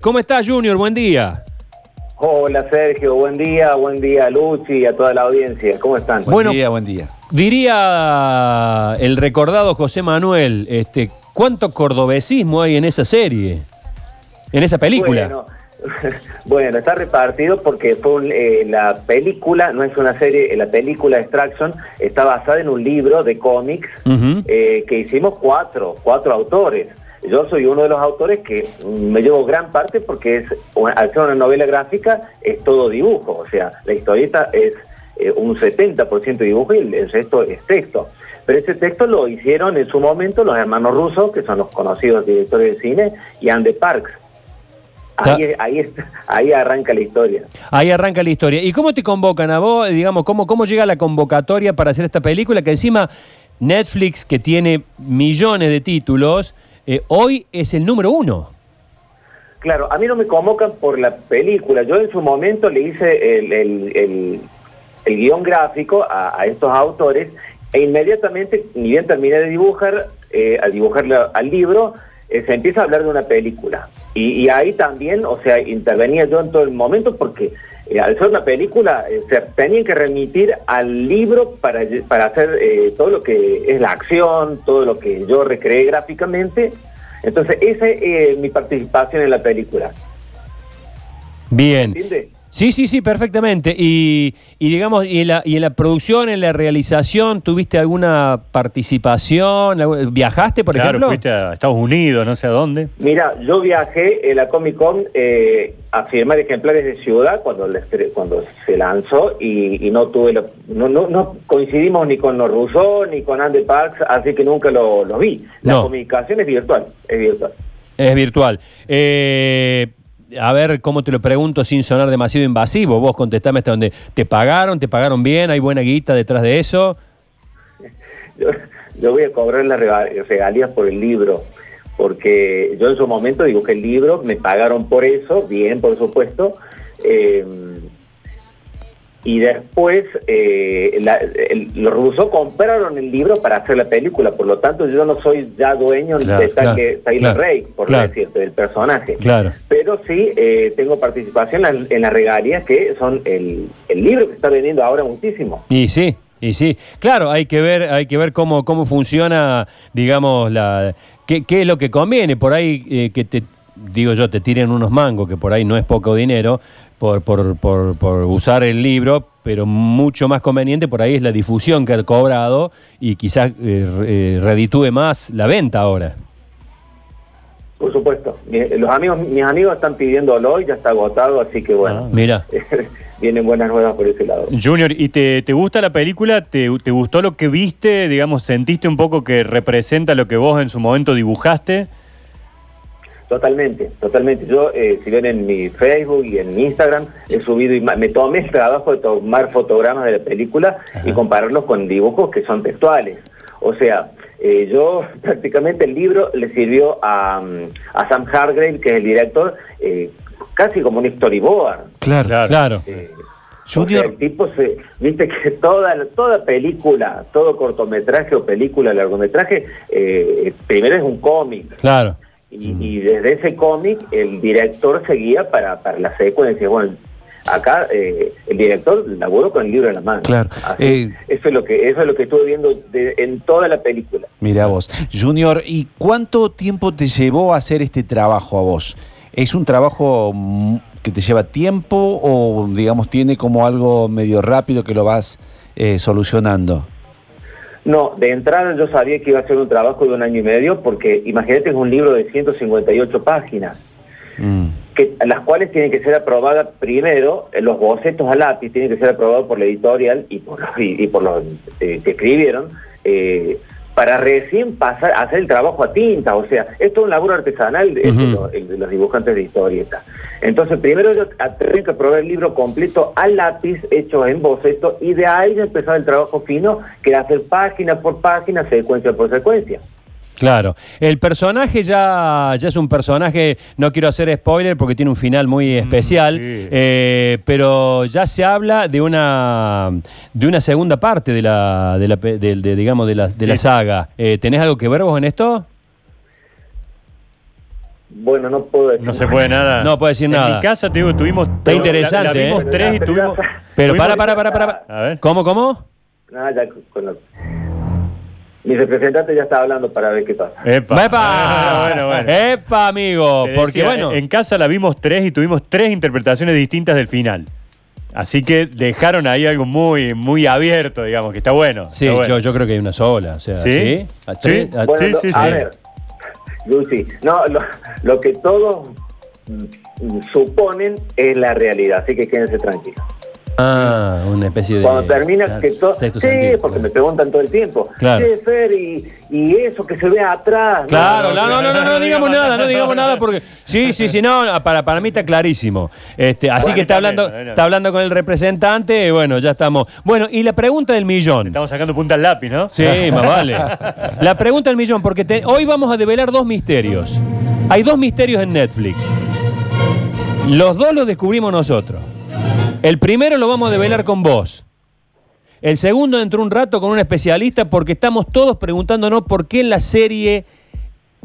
¿Cómo estás, Junior? Buen día. Hola Sergio, buen día, buen día Luchi y a toda la audiencia. ¿Cómo están? Buen Bueno, día, buen día. Diría el recordado José Manuel, este, ¿cuánto cordobesismo hay en esa serie? En esa película. Bueno, bueno está repartido porque fue eh, la película, no es una serie, la película Extraction está basada en un libro de cómics eh, que hicimos cuatro, cuatro autores. Yo soy uno de los autores que me llevo gran parte porque es, al ser una novela gráfica es todo dibujo, o sea, la historieta es eh, un 70% dibujo y el resto es texto. Pero ese texto lo hicieron en su momento los hermanos rusos, que son los conocidos directores de cine, y Andy Parks. Ahí, ahí, ahí, arranca la historia. Ahí arranca la historia. ¿Y cómo te convocan a vos? Digamos, ¿cómo, cómo llega la convocatoria para hacer esta película? Que encima Netflix, que tiene millones de títulos, eh, hoy es el número uno. Claro, a mí no me convocan por la película. Yo en su momento le hice el, guion gráfico a, estos autores e inmediatamente, ni bien terminé de dibujar, eh, al dibujarle al libro, eh, se empieza a hablar de una película. Y, ahí también, o sea, intervenía yo en todo el momento porque eh, al ser una película se tenían que remitir al libro para, para hacer todo lo que es la acción, todo lo que yo recreé gráficamente. Entonces, esa es mi participación en la película. Bien. Sí, sí, sí, perfectamente. Y, digamos, y en, la, y en la producción, en la realización, ¿tuviste alguna participación? ¿Viajaste, por claro, ejemplo? fuiste a Estados Unidos, no sé a dónde. Mira, yo viajé en la Comic Con eh, a firmar ejemplares de ciudad cuando, cuando se lanzó y, no tuve no, no, coincidimos ni con los rusos ni con Andy Parks, así que nunca lo, vi. La comunicación es virtual, es virtual. Es virtual. Eh, a ver cómo te lo pregunto sin sonar demasiado invasivo. Vos contestame hasta donde te pagaron, te pagaron bien, hay buena guita detrás de eso. Yo, voy a cobrar las regalías por el libro, porque yo en su momento que el libro me pagaron por eso, bien, por supuesto. Eh, y después eh, los rusos compraron el libro para hacer la película, por lo tanto yo no soy ya dueño de Tyler Rey, por decirte, del personaje. Claro. Pero sí eh, tengo participación en, las regalías que son el, libro que está vendiendo ahora muchísimo. Y sí, y sí. Claro, hay que ver, hay que ver cómo, cómo funciona, digamos, la qué, qué es lo que conviene. Por ahí eh, que te, digo yo, te tiren unos mangos, que por ahí no es poco dinero, por, por, por, por, usar el libro, pero mucho más conveniente por ahí es la difusión que ha cobrado y quizás eh, eh, reditúe más la venta ahora. Por supuesto. Los amigos, mis amigos están pidiéndolo y ya está agotado, así que bueno. Ah, mira. Vienen buenas nuevas por ese lado. Junior, ¿y te, te gusta la película? ¿Te, ¿Te, gustó lo que viste? Digamos, ¿sentiste un poco que representa lo que vos en su momento dibujaste? Totalmente, totalmente. Yo, eh, si ven en mi Facebook y en mi Instagram, he subido y me tomé el trabajo de tomar fotogramas de la película y compararlos con dibujos que son textuales. O sea, eh, yo prácticamente el libro le sirvió a, a Sam Hargrave, que es el director, eh, casi como un storyboard. Claro, claro. el tipo se, viste que toda, toda película, todo cortometraje o película, largometraje, primero es un cómic. Claro. Y, desde ese cómic el director seguía para, para la secuencia. Bueno, acá eh, el director laboró con el libro en la mano. Claro. Eh, eso es lo que eso es lo que estuve viendo en toda la película. Mira vos, Junior, ¿y cuánto tiempo te llevó a hacer este trabajo a vos? ¿Es un trabajo mm, que te lleva tiempo o digamos tiene como algo medio rápido que lo vas eh, solucionando? No, de entrada yo sabía que iba a ser un trabajo de un año y medio porque imagínate es un libro de 158 páginas, mm. que, las cuales tienen que ser aprobadas primero, eh, los bocetos a lápiz tienen que ser aprobados por la editorial y por los, y, por los eh, que escribieron, eh, para recién pasar a hacer el trabajo a tinta. O sea, esto es un laburo artesanal de, los, dibujantes de historietas. Entonces, primero yo tengo que probar el libro completo al lápiz, hecho en boceto, y de ahí ya empezaba el trabajo fino, que era hacer página por página, secuencia por secuencia. Claro. El personaje ya, ya es un personaje, no quiero hacer spoiler porque tiene un final muy mm, especial, eh, pero ya se habla de una de una segunda parte de la, de la digamos de la, de la saga. Eh, ¿Tenés algo que ver vos en esto? Bueno, no puedo decir. No se puede nada. No puede decir en nada. mi casa, te digo, tuvimos. Está interesante, La, la vimos ¿eh? tres y tuvimos. Pero tuvimos- para, para, para, para. A ver. ¿Cómo, cómo? Nada, ya con lo- Mi representante ya está hablando para ver qué pasa. Epa. ¡Epa! bueno, bueno. ¡Epa, amigo! Te Porque decía, bueno. En casa la vimos tres y tuvimos tres interpretaciones distintas del final. Así que dejaron ahí algo muy, muy abierto, digamos, que está bueno. Sí, está bueno. yo, yo creo que hay una sola. O sea, ¿Sí? ¿A Sí. tres? ¿A Bueno, sí, lo- sí, a sí. ver, Lucy, no, lo, lo que todos mm, suponen es la realidad, así que quédense tranquilos. Ah, una especie de. Cuando termina claro, que todo... Sí, sentido. porque me preguntan todo el tiempo. Claro. Sí, Fer, y, y eso que se ve atrás. Claro, No, no, no, no, no, no digamos nada, no digamos nada porque sí, sí, sí, no, para, para mí está clarísimo. Este, así Bueno, que está hablando, está hablando con el representante, y bueno, ya estamos. Bueno, y la pregunta del millón. Estamos sacando punta al lápiz, ¿no? Sí, más vale. La pregunta del millón, porque te- hoy vamos a develar dos misterios. Hay dos misterios en Netflix. Los dos los descubrimos nosotros. El primero lo vamos a develar con vos. El segundo dentro de un rato con un especialista porque estamos todos preguntándonos por qué en la serie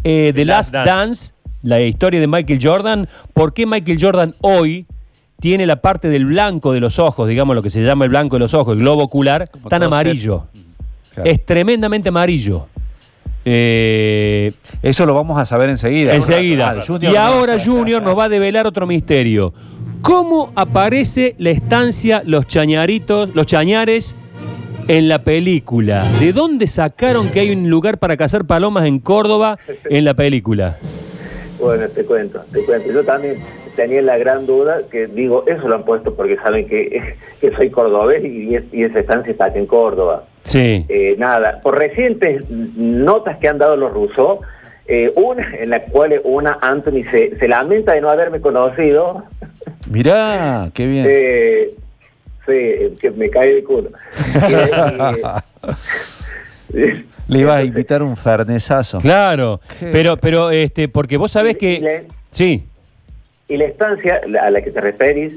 eh, The Last Last Dance. la historia de Michael Jordan, por qué Michael Jordan hoy tiene la parte del blanco de los ojos, digamos lo que se llama el blanco de los ojos, el globo ocular, Como tan amarillo. Claro. Es tremendamente amarillo. Eh, Eso lo vamos a saber enseguida. enseguida. Ah, y ahora Junior nos va a develar otro misterio. ¿Cómo aparece la estancia Los Chañaritos, Los Chañares en la película? ¿De dónde sacaron que hay un lugar para cazar palomas en Córdoba en la película? Bueno, te cuento, te cuento. Yo también tenía la gran duda que digo, eso lo han puesto porque saben que, que soy cordobés y, es- y esa estancia está aquí en Córdoba. Sí. Eh, nada, por recientes notas que han dado los rusos, eh, una en la cual una Anthony se, se lamenta de no haberme conocido, Mirá, qué bien. eh, sí, que me cae de culo. Y- Le iba a invitar un fernesazo. Claro. Qué- Pero, pero, este, porque vos sabés Y que. le- Sí. Y la estancia a la que te referís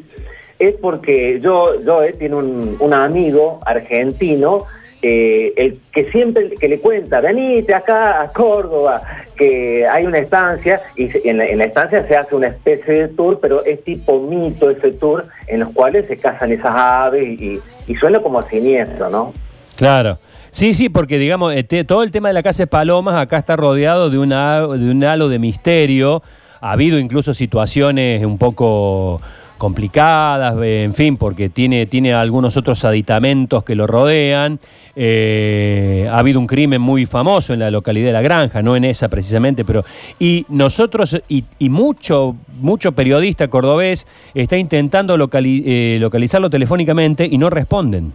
es porque yo, yo eh, tiene un, un amigo argentino eh, el que siempre que le cuenta, venite acá a Córdoba, que hay una estancia, y en la, estancia se hace una especie de tour, pero es tipo mito ese tour, en los cuales se cazan esas aves y, y suena como a siniestro, ¿no? Claro. Sí, sí, porque digamos, este, todo el tema de la casa de palomas acá está rodeado de, una, de un halo de misterio. Ha habido incluso situaciones un poco complicadas, eh, en fin, porque tiene, tiene algunos otros aditamentos que lo rodean. Eh, ha habido un crimen muy famoso en la localidad de La Granja, no en esa precisamente, pero... Y nosotros, y, y mucho, mucho periodista cordobés está intentando locali- eh, localizarlo telefónicamente y no responden.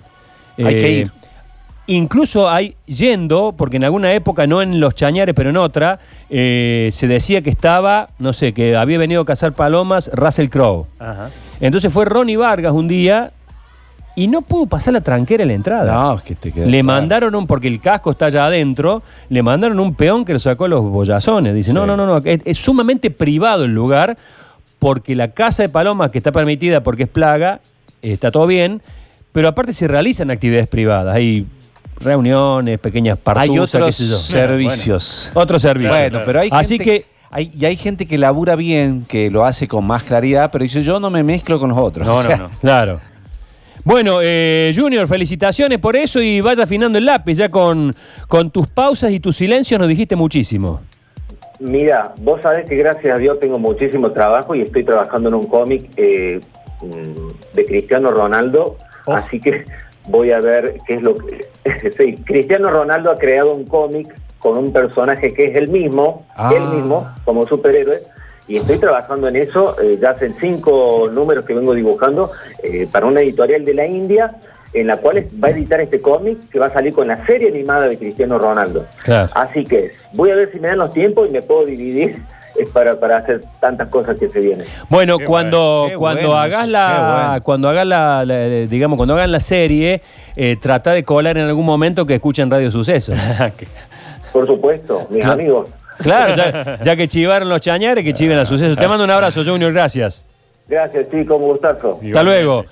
Hay que Eh, ir. Incluso hay yendo, porque en alguna época, no en los Chañares, pero en otra, eh, se decía que estaba, no sé, que había venido a cazar palomas Russell Crowe. Ajá. Entonces fue Ronnie Vargas un día y no pudo pasar la tranquera en la entrada. No, es que te queda Le claro. mandaron un, porque el casco está allá adentro, le mandaron un peón que lo sacó a los boyazones. Dice, no, no, no, no, es, es sumamente privado el lugar, porque la caza de palomas que está permitida porque es plaga, está todo bien, pero aparte se realizan actividades privadas. Hay reuniones, pequeñas Hay partuzas, otros qué sé yo. servicios. Otros servicios. Bueno, pero hay Así gente que, hay, y hay gente que labura bien, que lo hace con más claridad, pero dice yo no me mezclo con los otros. No, O sea, no, no. claro. Bueno, eh, Junior, felicitaciones por eso y vaya afinando el lápiz. Ya con, con tus pausas y tus silencios nos dijiste muchísimo. Mira, vos sabés que gracias a Dios tengo muchísimo trabajo y estoy trabajando en un cómic eh, mm, de Cristiano Ronaldo, Oh. así que voy a ver qué es lo que... sí, Cristiano Ronaldo ha creado un cómic con un personaje que es el mismo, Ah. él mismo, como superhéroe, y estoy trabajando en eso, eh, ya hacen cinco números que vengo dibujando eh, para una editorial de la India, en la cual va a editar este cómic que va a salir con la serie animada de Cristiano Ronaldo. Claro. Así que voy a ver si me dan los tiempos y me puedo dividir para, para hacer tantas cosas que se vienen. Bueno, Qué cuando, bueno, cuando bueno hagas la, bueno. cuando hagas la, la- digamos, cuando hagan la serie, eh, trata de colar en algún momento que escuchen Radio Suceso. Por supuesto, mis Claro. amigos. Claro, ya, ya que chivaron los chañares, que chiven a Suceso. Te mando un abrazo, Junior, gracias. Gracias, chicos, un gustazo. Hasta luego.